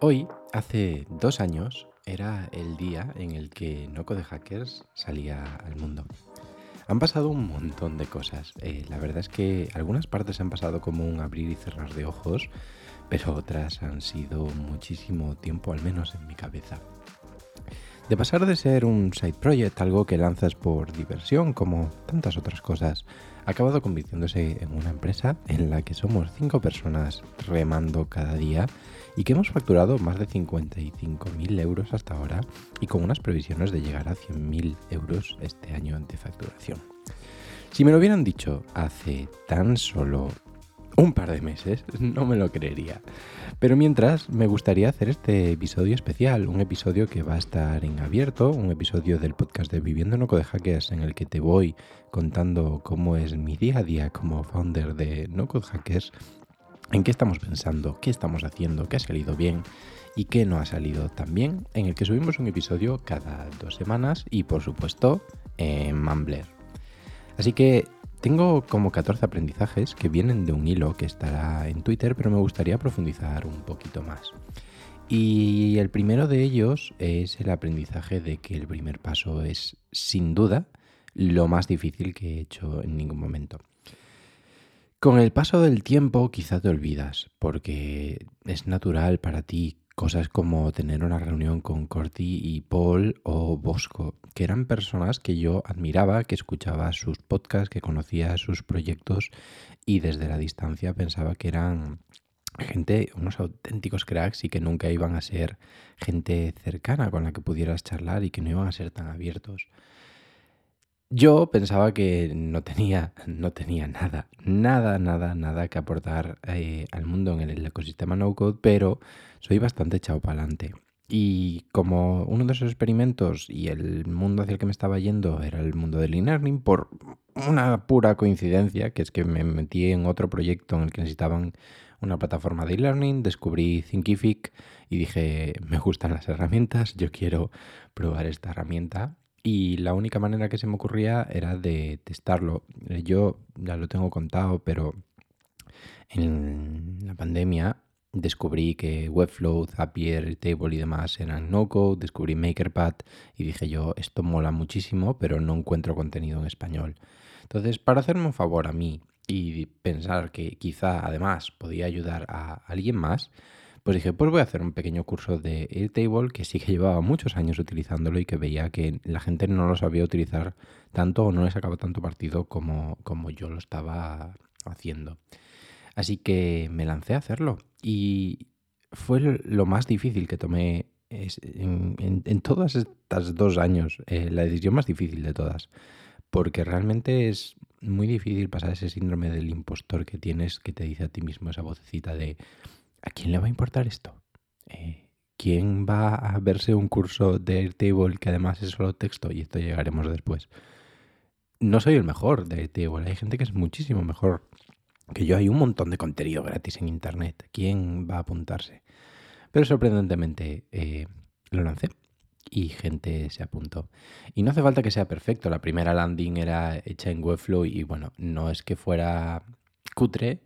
Hoy, hace dos años, era el día en el que No Code Hackers salía al mundo. Han pasado un montón de cosas. Eh, la verdad es que algunas partes han pasado como un abrir y cerrar de ojos, pero otras han sido muchísimo tiempo, al menos en mi cabeza. De pasar de ser un side project, algo que lanzas por diversión, como tantas otras cosas, ha acabado convirtiéndose en una empresa en la que somos cinco personas remando cada día y que hemos facturado más de 55.000 euros hasta ahora y con unas previsiones de llegar a 100.000 euros este año de facturación. Si me lo hubieran dicho hace tan solo un par de meses, no me lo creería. Pero mientras, me gustaría hacer este episodio especial, un episodio que va a estar en abierto, un episodio del podcast de Viviendo No Code Hackers en el que te voy contando cómo es mi día a día como founder de No Code Hackers, en qué estamos pensando, qué estamos haciendo, qué ha salido bien y qué no ha salido tan bien, en el que subimos un episodio cada dos semanas y por supuesto en Mumbler. Así que tengo como 14 aprendizajes que vienen de un hilo que estará en Twitter, pero me gustaría profundizar un poquito más. Y el primero de ellos es el aprendizaje de que el primer paso es, sin duda, lo más difícil que he hecho en ningún momento. Con el paso del tiempo quizá te olvidas, porque es natural para ti Cosas como tener una reunión con Corti y Paul o Bosco, que eran personas que yo admiraba, que escuchaba sus podcasts, que conocía sus proyectos y desde la distancia pensaba que eran gente, unos auténticos cracks y que nunca iban a ser gente cercana con la que pudieras charlar y que no iban a ser tan abiertos. Yo pensaba que no tenía, no tenía nada, nada, nada, nada que aportar eh, al mundo en el ecosistema no-code, pero soy bastante echado para adelante. Y como uno de esos experimentos y el mundo hacia el que me estaba yendo era el mundo del e-learning, por una pura coincidencia, que es que me metí en otro proyecto en el que necesitaban una plataforma de e-learning, descubrí Thinkific y dije, me gustan las herramientas, yo quiero probar esta herramienta y la única manera que se me ocurría era de testarlo. Yo ya lo tengo contado, pero en la pandemia descubrí que Webflow, Zapier, Table y demás eran no-code, descubrí MakerPad y dije yo, esto mola muchísimo, pero no encuentro contenido en español. Entonces, para hacerme un favor a mí y pensar que quizá además podía ayudar a alguien más, pues dije, pues voy a hacer un pequeño curso de Airtable que sí que llevaba muchos años utilizándolo y que veía que la gente no lo sabía utilizar tanto o no le sacaba tanto partido como, como yo lo estaba haciendo. Así que me lancé a hacerlo y fue lo más difícil que tomé en, en, todos estos dos años, eh, la decisión más difícil de todas, porque realmente es muy difícil pasar ese síndrome del impostor que tienes que te dice a ti mismo esa vocecita de ¿a quién le va a importar esto? Eh, ¿Quién va a verse un curso de Airtable que además es solo texto? Y esto llegaremos después. No soy el mejor de Airtable, hay gente que es muchísimo mejor que yo. Hay un montón de contenido gratis en Internet. ¿Quién va a apuntarse? Pero sorprendentemente eh, lo lancé y gente se apuntó. Y no hace falta que sea perfecto. La primera landing era hecha en Webflow y bueno, no es que fuera cutre,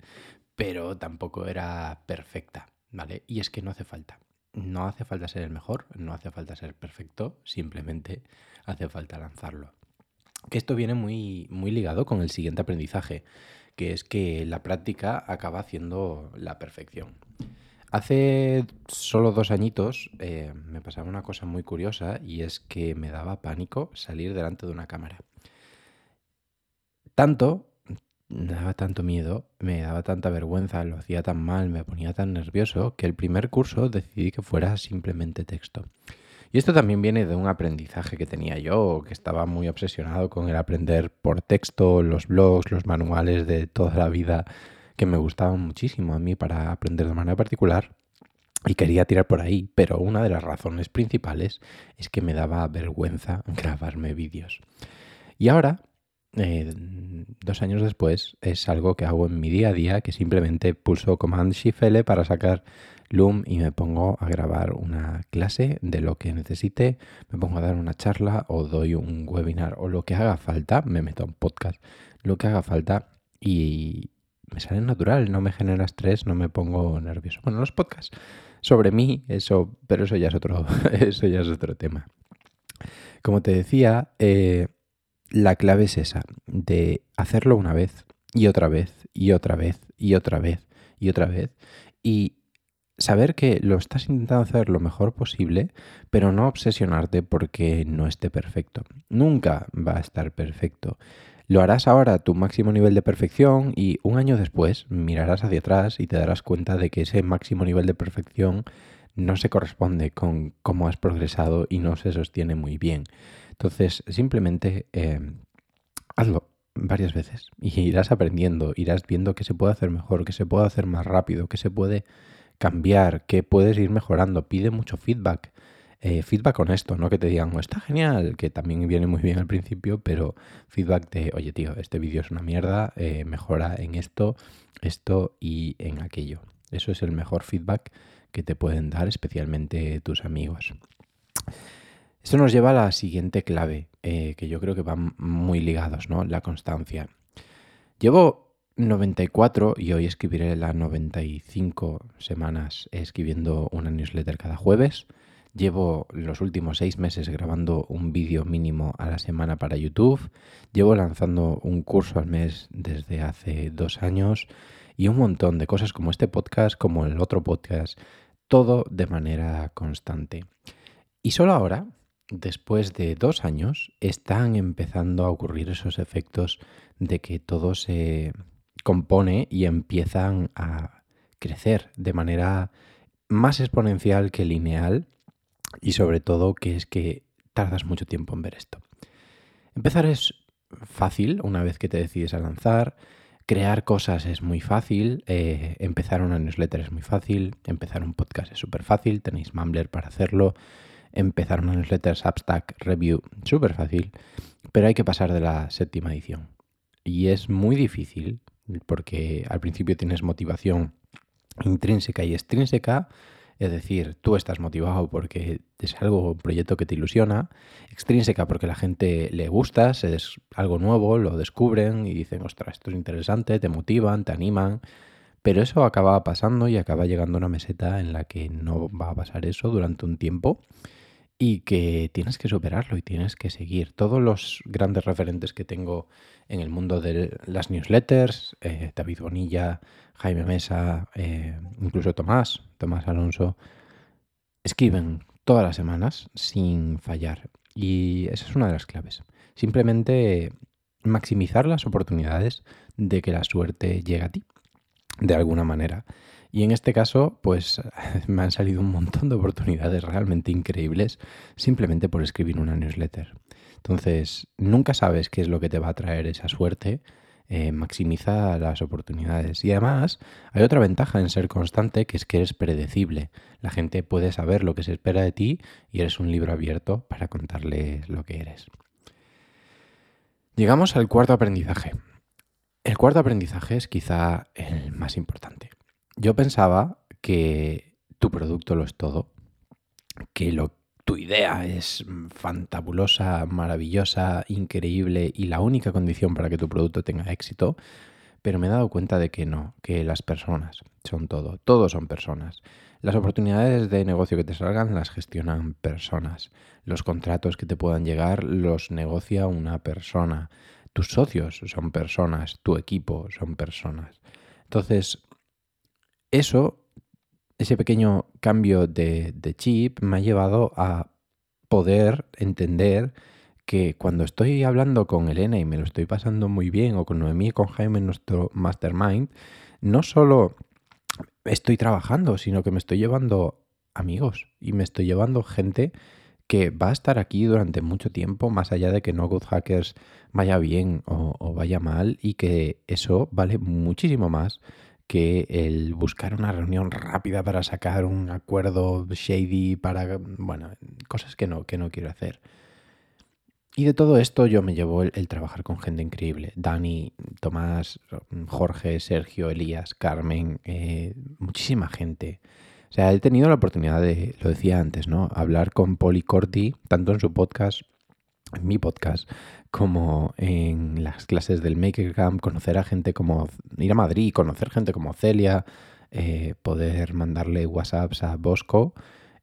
pero tampoco era perfecta, ¿vale? Y es que no hace falta. No hace falta ser el mejor, no hace falta ser perfecto, simplemente hace falta lanzarlo. Que esto viene muy, muy ligado con el siguiente aprendizaje, que es que la práctica acaba haciendo la perfección. Hace solo dos añitos eh, me pasaba una cosa muy curiosa y es que me daba pánico salir delante de una cámara. Tanto me daba tanto miedo, me daba tanta vergüenza, lo hacía tan mal, me ponía tan nervioso, que el primer curso decidí que fuera simplemente texto. Y esto también viene de un aprendizaje que tenía yo, que estaba muy obsesionado con el aprender por texto, los blogs, los manuales de toda la vida, que me gustaban muchísimo a mí para aprender de manera particular. Y quería tirar por ahí, pero una de las razones principales es que me daba vergüenza grabarme vídeos. Y ahora eh, dos años después, es algo que hago en mi día a día, que simplemente pulso Command Shift L para sacar Loom y me pongo a grabar una clase de lo que necesite, me pongo a dar una charla o doy un webinar o lo que haga falta, me meto a un podcast, lo que haga falta y me sale natural, no me genera estrés, no me pongo nervioso. Bueno, los podcasts sobre mí, eso, pero eso ya es otro, eso ya es otro tema. Como te decía, eh, la clave es esa, de hacerlo una vez y otra vez y otra vez y otra vez y otra vez y saber que lo estás intentando hacer lo mejor posible, pero no obsesionarte porque no esté perfecto. Nunca va a estar perfecto. Lo harás ahora a tu máximo nivel de perfección y un año después mirarás hacia atrás y te darás cuenta de que ese máximo nivel de perfección no se corresponde con cómo has progresado y no se sostiene muy bien. Entonces, simplemente eh, hazlo varias veces y irás aprendiendo, irás viendo que se puede hacer mejor, que se puede hacer más rápido, que se puede cambiar, que puedes ir mejorando. Pide mucho feedback. Eh, feedback honesto, no que te digan, oh, está genial, que también viene muy bien al principio, pero feedback de, oye tío, este vídeo es una mierda, eh, mejora en esto, esto y en aquello. Eso es el mejor feedback que te pueden dar, especialmente tus amigos. Esto nos lleva a la siguiente clave, eh, que yo creo que van muy ligados, ¿no? La constancia. Llevo 94 y hoy escribiré las 95 semanas escribiendo una newsletter cada jueves. Llevo los últimos seis meses grabando un vídeo mínimo a la semana para YouTube. Llevo lanzando un curso al mes desde hace dos años y un montón de cosas como este podcast, como el otro podcast, todo de manera constante. Y solo ahora, después de dos años, están empezando a ocurrir esos efectos de que todo se compone y empiezan a crecer de manera más exponencial que lineal y sobre todo que es que tardas mucho tiempo en ver esto. Empezar es fácil una vez que te decides a lanzar, crear cosas es muy fácil, eh, empezar una newsletter es muy fácil, empezar un podcast es súper fácil, tenéis Mumbler para hacerlo, empezar una newsletter Substack Review súper fácil, pero hay que pasar de la séptima edición. Y es muy difícil porque al principio tienes motivación intrínseca y extrínseca, es decir, tú estás motivado porque es algo, un proyecto que te ilusiona, extrínseca porque la gente le gusta, es algo nuevo, lo descubren y dicen, ostras, esto es interesante, te motivan, te animan, pero eso acaba pasando y acaba llegando a una meseta en la que no va a pasar eso durante un tiempo y que tienes que superarlo y tienes que seguir. Todos los grandes referentes que tengo en el mundo de las newsletters, eh, David Bonilla, Jaime Mesa, eh, incluso Tomás, Tomás Alonso, escriben todas las semanas sin fallar. Y esa es una de las claves. Simplemente maximizar las oportunidades de que la suerte llegue a ti, de alguna manera. Y en este caso, pues me han salido un montón de oportunidades realmente increíbles simplemente por escribir una newsletter. Entonces, nunca sabes qué es lo que te va a traer esa suerte. Eh, maximiza las oportunidades. Y además, hay otra ventaja en ser constante, que es que eres predecible. La gente puede saber lo que se espera de ti y eres un libro abierto para contarles lo que eres. Llegamos al cuarto aprendizaje. El cuarto aprendizaje es quizá el más importante. Yo pensaba que tu producto lo es todo, que lo, tu idea es fantabulosa, maravillosa, increíble y la única condición para que tu producto tenga éxito, pero me he dado cuenta de que no, que las personas son todo, todos son personas. Las oportunidades de negocio que te salgan las gestionan personas. Los contratos que te puedan llegar los negocia una persona. Tus socios son personas, tu equipo son personas. Entonces, eso, ese pequeño cambio de, chip me ha llevado a poder entender que cuando estoy hablando con Elena y me lo estoy pasando muy bien, o con Noemí y con Jaime en nuestro mastermind, no solo estoy trabajando, sino que me estoy llevando amigos y me estoy llevando gente que va a estar aquí durante mucho tiempo, más allá de que No Good Hackers vaya bien o, o vaya mal, y que eso vale muchísimo más que el buscar una reunión rápida para sacar un acuerdo shady para, bueno, cosas que no, que no quiero hacer. Y de todo esto yo me llevo el, trabajar con gente increíble. Dani, Tomás, Jorge, Sergio, Elías, Carmen, eh, muchísima gente. O sea, he tenido la oportunidad de, lo decía antes, ¿no? Hablar con Poli Corti, tanto en su podcast, en mi podcast, como en las clases del Maker Camp, conocer a gente como ir a Madrid, conocer gente como Celia, eh, poder mandarle WhatsApps a Bosco,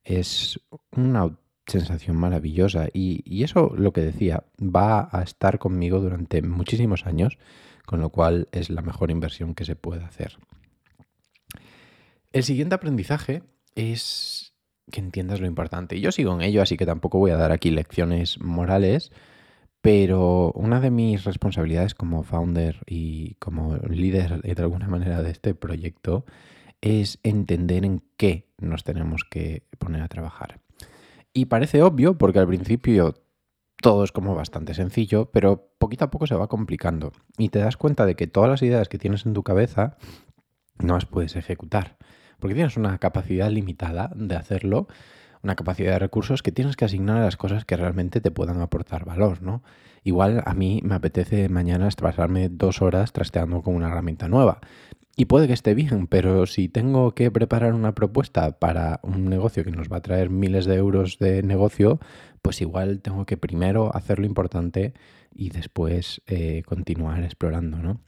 es una sensación maravillosa. Y, y, eso, lo que decía, va a estar conmigo durante muchísimos años, con lo cual es la mejor inversión que se puede hacer. El siguiente aprendizaje es que entiendas lo importante. Yo sigo en ello, así que tampoco voy a dar aquí lecciones morales, pero una de mis responsabilidades como founder y como líder de alguna manera de este proyecto es entender en qué nos tenemos que poner a trabajar. Y parece obvio porque al principio todo es como bastante sencillo, pero poquito a poco se va complicando y te das cuenta de que todas las ideas que tienes en tu cabeza no las puedes ejecutar porque tienes una capacidad limitada de hacerlo, una capacidad de recursos que tienes que asignar a las cosas que realmente te puedan aportar valor, ¿no? Igual a mí me apetece mañana pasarme dos horas trasteando con una herramienta nueva. Y puede que esté bien, pero si tengo que preparar una propuesta para un negocio que nos va a traer miles de euros de negocio, pues igual tengo que primero hacer lo importante y después eh, continuar explorando, ¿no?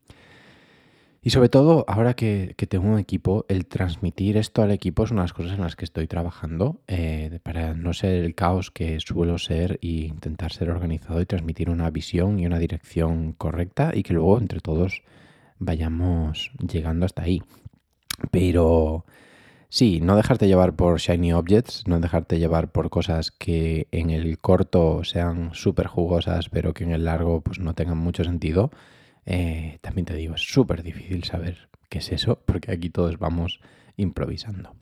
Y sobre todo, ahora que, tengo un equipo, el transmitir esto al equipo es una de las cosas en las que estoy trabajando eh, para no ser el caos que suelo ser e intentar ser organizado y transmitir una visión y una dirección correcta y que luego entre todos vayamos llegando hasta ahí. Pero sí, no dejarte llevar por shiny objects, no dejarte llevar por cosas que en el corto sean súper jugosas, pero que en el largo pues no tengan mucho sentido eh, también te digo, es súper difícil saber qué es eso, porque aquí todos vamos improvisando.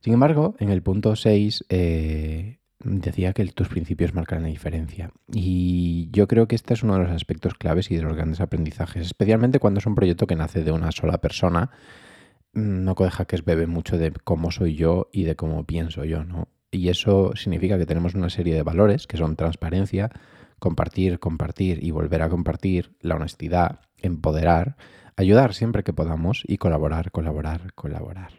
Sin embargo, en el punto 6 eh, decía que tus principios marcan la diferencia. Y yo creo que este es uno de los aspectos claves y de los grandes aprendizajes, especialmente cuando es un proyecto que nace de una sola persona. Mm, no Code Hackers bebe mucho de cómo soy yo y de cómo pienso yo, ¿no? Y eso significa que tenemos una serie de valores que son transparencia, compartir, compartir y volver a compartir, la honestidad, empoderar, ayudar siempre que podamos y colaborar, colaborar, colaborar.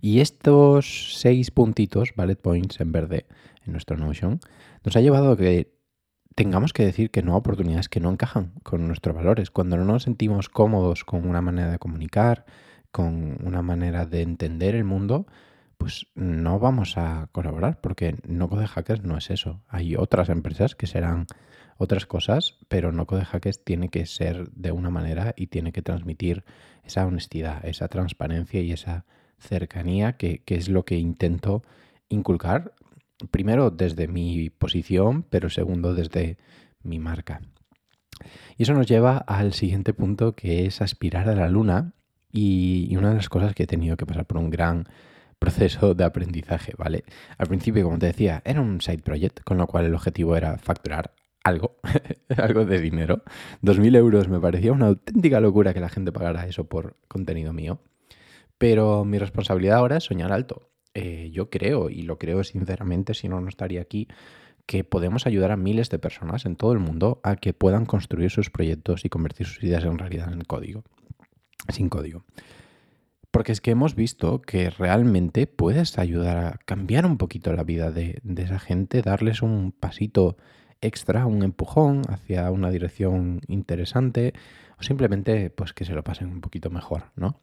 Y estos seis puntitos, bullet points en verde en nuestro Notion, nos ha llevado a que tengamos que decir que no a oportunidades que no encajan con nuestros valores. Cuando no nos sentimos cómodos con una manera de comunicar, con una manera de entender el mundo, pues no vamos a colaborar porque no Code Hackers no es eso. Hay otras empresas que serán otras cosas, pero no Code Hackers tiene que ser de una manera y tiene que transmitir esa honestidad, esa transparencia y esa cercanía que, es lo que intento inculcar, primero desde mi posición, pero segundo desde mi marca. Y eso nos lleva al siguiente punto que es aspirar a la luna y una de las cosas que he tenido que pasar por un gran proceso de aprendizaje, ¿vale? Al principio, como te decía, era un side project, con lo cual el objetivo era facturar algo, algo de dinero. 2.000 euros me parecía una auténtica locura que la gente pagara eso por contenido mío. Pero mi responsabilidad ahora es soñar alto. Eh, yo creo, y lo creo sinceramente, si no, no estaría aquí, que podemos ayudar a miles de personas en todo el mundo a que puedan construir sus proyectos y convertir sus ideas en realidad en código. Sin código. Porque es que hemos visto que realmente puedes ayudar a cambiar un poquito la vida de, esa gente, darles un pasito extra, un empujón hacia una dirección interesante o simplemente pues que se lo pasen un poquito mejor, ¿no?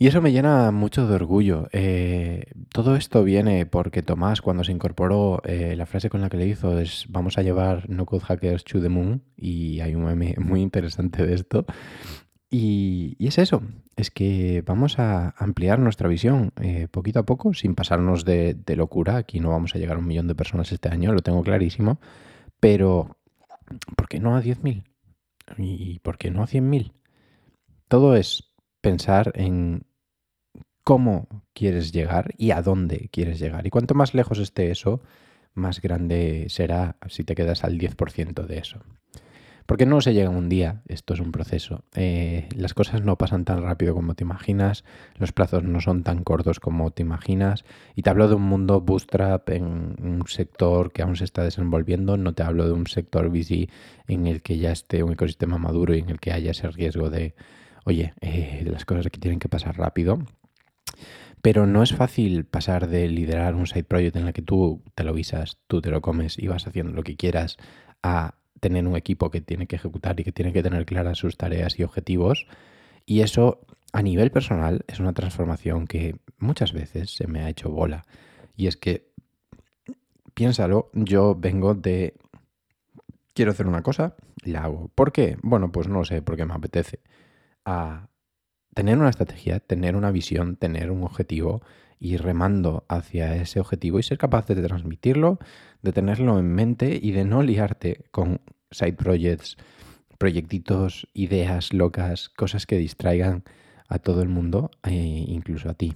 Y eso me llena mucho de orgullo. Eh, todo esto viene porque Tomás, cuando se incorporó, eh, la frase con la que le hizo es vamos a llevar No Code Hackers to the Moon y hay un meme muy interesante de esto. Y, es eso, es que vamos a ampliar nuestra visión eh, poquito a poco, sin pasarnos de, locura. Aquí no vamos a llegar a un millón de personas este año, lo tengo clarísimo. Pero, ¿por qué no a 10.000? ¿Y por qué no a 100.000? Todo es pensar en cómo quieres llegar y a dónde quieres llegar. Y cuanto más lejos esté eso, más grande será si te quedas al 10% de eso. Porque no se llega un día, esto es un proceso. Eh, las cosas no pasan tan rápido como te imaginas, los plazos no son tan cortos como te imaginas. Y te hablo de un mundo bootstrap en un sector que aún se está desenvolviendo, no te hablo de un sector busy en el que ya esté un ecosistema maduro y en el que haya ese riesgo de, oye, eh, las cosas aquí tienen que pasar rápido. Pero no es fácil pasar de liderar un side project en el que tú te lo visas, tú te lo comes y vas haciendo lo que quieras, a tener un equipo que tiene que ejecutar y que tiene que tener claras sus tareas y objetivos. Y eso a nivel personal es una transformación que muchas veces se me ha hecho bola. Y es que, piénsalo, yo vengo de... Quiero hacer una cosa, la hago. ¿Por qué? Bueno, pues no sé, porque me apetece. A tener una estrategia, tener una visión, tener un objetivo y remando hacia ese objetivo y ser capaz de transmitirlo, de tenerlo en mente y de no liarte con side projects, proyectitos, ideas locas, cosas que distraigan a todo el mundo, e incluso a ti.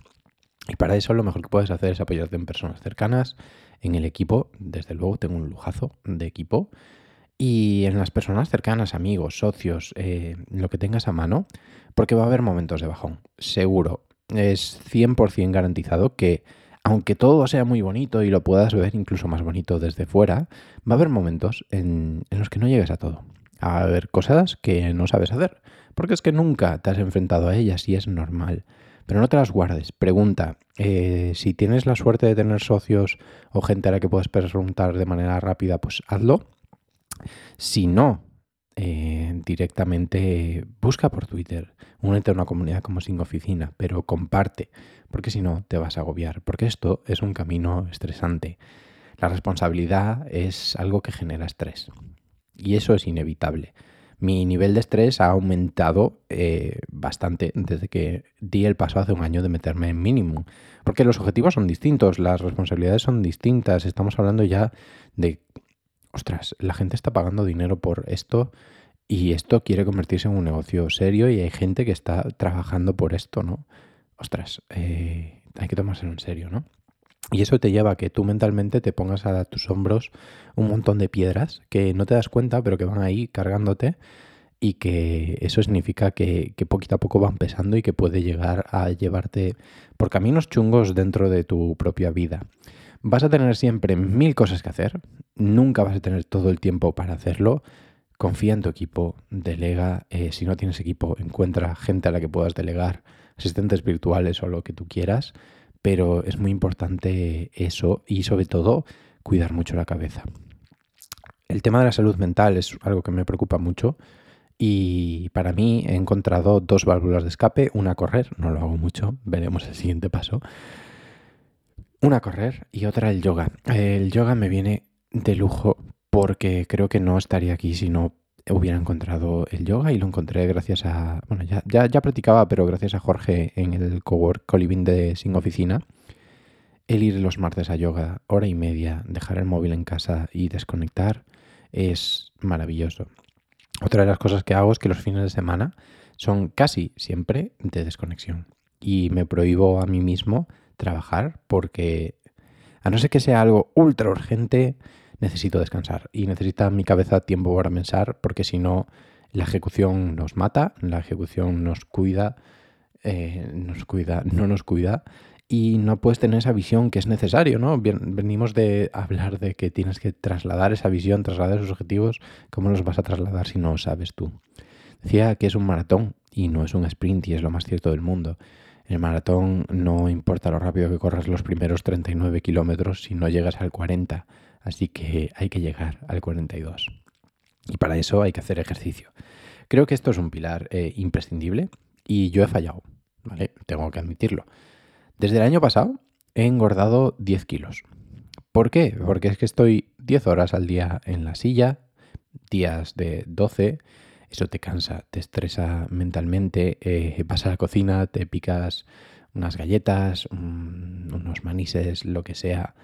Y para eso lo mejor que puedes hacer es apoyarte en personas cercanas, en el equipo, desde luego tengo un lujazo de equipo, y en las personas cercanas, amigos, socios, eh, lo que tengas a mano, porque va a haber momentos de bajón, seguro. Es 100% garantizado que aunque todo sea muy bonito y lo puedas ver incluso más bonito desde fuera, va a haber momentos en, los que no llegues a todo. Va a haber cosas que no sabes hacer, porque es que nunca te has enfrentado a ellas y es normal. Pero no te las guardes. Pregunta, eh, si tienes la suerte de tener socios o gente a la que puedes preguntar de manera rápida, pues hazlo. Si no, eh, directamente busca por Twitter, únete a una comunidad como Sin Oficina, pero comparte, porque si no te vas a agobiar, porque esto es un camino estresante. La responsabilidad es algo que genera estrés y eso es inevitable. Mi nivel de estrés ha aumentado eh, bastante desde que di el paso hace un año de meterme en mínimo, porque los objetivos son distintos, las responsabilidades son distintas, estamos hablando ya de ostras, la gente está pagando dinero por esto y esto quiere convertirse en un negocio serio y hay gente que está trabajando por esto, ¿no? Ostras, eh, hay que tomárselo en serio, ¿no? Y eso te lleva a que tú mentalmente te pongas a tus hombros un montón de piedras que no te das cuenta, pero que van ahí cargándote y que eso significa que, que, poquito a poco van pesando y que puede llegar a llevarte por caminos chungos dentro de tu propia vida. Vas a tener siempre mil cosas que hacer, nunca vas a tener todo el tiempo para hacerlo. Confía en tu equipo, delega. Eh, si no tienes equipo, encuentra gente a la que puedas delegar, asistentes virtuales o lo que tú quieras. Pero es muy importante eso y sobre todo cuidar mucho la cabeza. El tema de la salud mental es algo que me preocupa mucho y para mí he encontrado dos válvulas de escape, una correr, no lo hago mucho, veremos el siguiente paso, una correr y otra el yoga. El yoga me viene de lujo porque creo que no estaría aquí si no hubiera encontrado el yoga y lo encontré gracias a, bueno, ya, ya, practicaba, pero gracias a Jorge en el cowork Coliving de Sin Oficina. El ir los martes a yoga, hora y media, dejar el móvil en casa y desconectar es maravilloso. Otra de las cosas que hago es que los fines de semana son casi siempre de desconexión y me prohíbo a mí mismo trabajar porque a no ser que sea algo ultra urgente, necesito descansar y necesita mi cabeza tiempo para pensar porque si no la ejecución nos mata, la ejecución nos cuida, eh, nos cuida, no nos cuida y no puedes tener esa visión que es necesario, ¿no? venimos de hablar de que tienes que trasladar esa visión, trasladar esos objetivos, ¿cómo los vas a trasladar si no sabes tú? Decía que es un maratón y no es un sprint y es lo más cierto del mundo. En el maratón no importa lo rápido que corras los primeros 39 kilómetros si no llegas al 40, así que hay que llegar al 42. Y para eso hay que hacer ejercicio. Creo que esto es un pilar eh, imprescindible y yo he fallado, ¿vale? Tengo que admitirlo. Desde el año pasado he engordado 10 kilos. ¿Por qué? Porque es que estoy 10 horas al día en la silla, días de 12 eso te cansa, te estresa mentalmente, eh, vas a la cocina, te picas unas galletas, unos manises, lo que sea,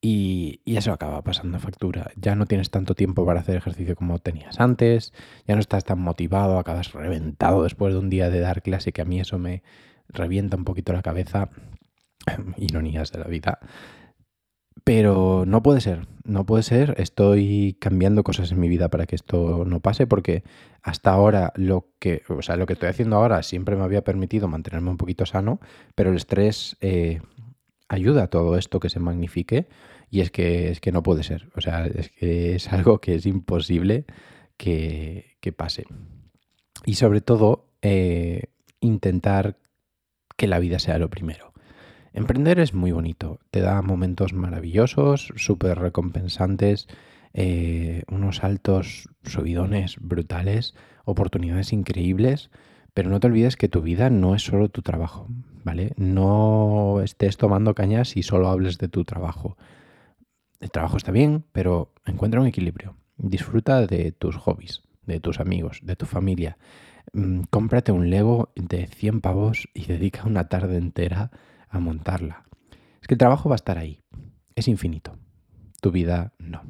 y, eso acaba pasando factura. Ya no tienes tanto tiempo para hacer ejercicio como tenías antes, ya no estás tan motivado, acabas reventado después de un día de dar clase, que a mí eso me revienta un poquito la cabeza. Ironías de la vida. Pero no puede ser, no puede ser. Estoy cambiando cosas en mi vida para que esto no pase porque hasta ahora lo que, o sea, lo que estoy haciendo ahora siempre me había permitido mantenerme un poquito sano, pero el estrés eh, ayuda a todo esto que se magnifique y es que, es que no puede ser. O sea, es que es algo que es imposible que, que pase. Y sobre todo, eh, intentar que la vida sea lo primero. Emprender es muy bonito, te da momentos maravillosos, súper recompensantes eh, unos altos subidones brutales, oportunidades increíbles, pero no te olvides que tu vida no es solo tu trabajo, ¿vale? No estés tomando cañas y solo hables de tu trabajo. El trabajo está bien, pero encuentra un equilibrio. Disfruta de tus hobbies, de tus amigos, de tu familia. Mm, cómprate un Lego de 100 pavos y dedica una tarde entera a montarla. Es que el trabajo va a estar ahí. Es infinito. Tu vida no.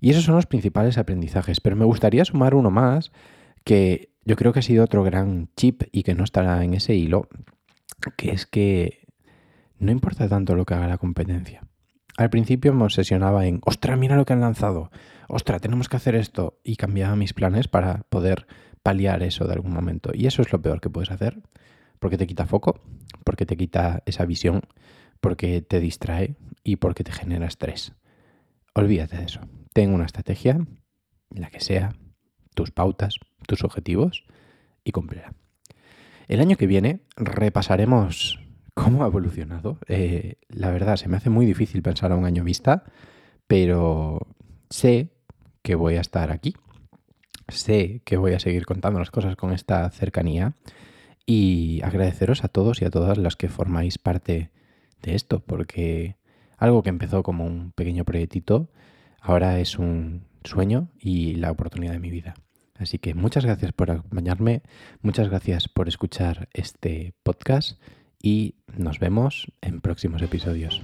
Y esos son los principales aprendizajes. Pero me gustaría sumar uno más que yo creo que ha sido otro gran chip y que no estará en ese hilo, que es que no importa tanto lo que haga la competencia. Al principio me obsesionaba en, ostra, mira lo que han lanzado, ostra, tenemos que hacer esto, y cambiaba mis planes para poder paliar eso de algún momento. Y eso es lo peor que puedes hacer, porque te quita foco, porque te quita esa visión, porque te distrae y porque te genera estrés. Olvídate de eso. Ten una estrategia, la que sea, tus pautas, tus objetivos y cúmplela. El año que viene repasaremos cómo ha evolucionado. Eh, la verdad, se me hace muy difícil pensar a un año vista, pero sé que voy a estar aquí. Sé que voy a seguir contando las cosas con esta cercanía y agradeceros a todos y a todas las que formáis parte de esto, porque algo que empezó como un pequeño proyectito, ahora es un sueño y la oportunidad de mi vida. Así que muchas gracias por acompañarme, muchas gracias por escuchar este podcast y nos vemos en próximos episodios.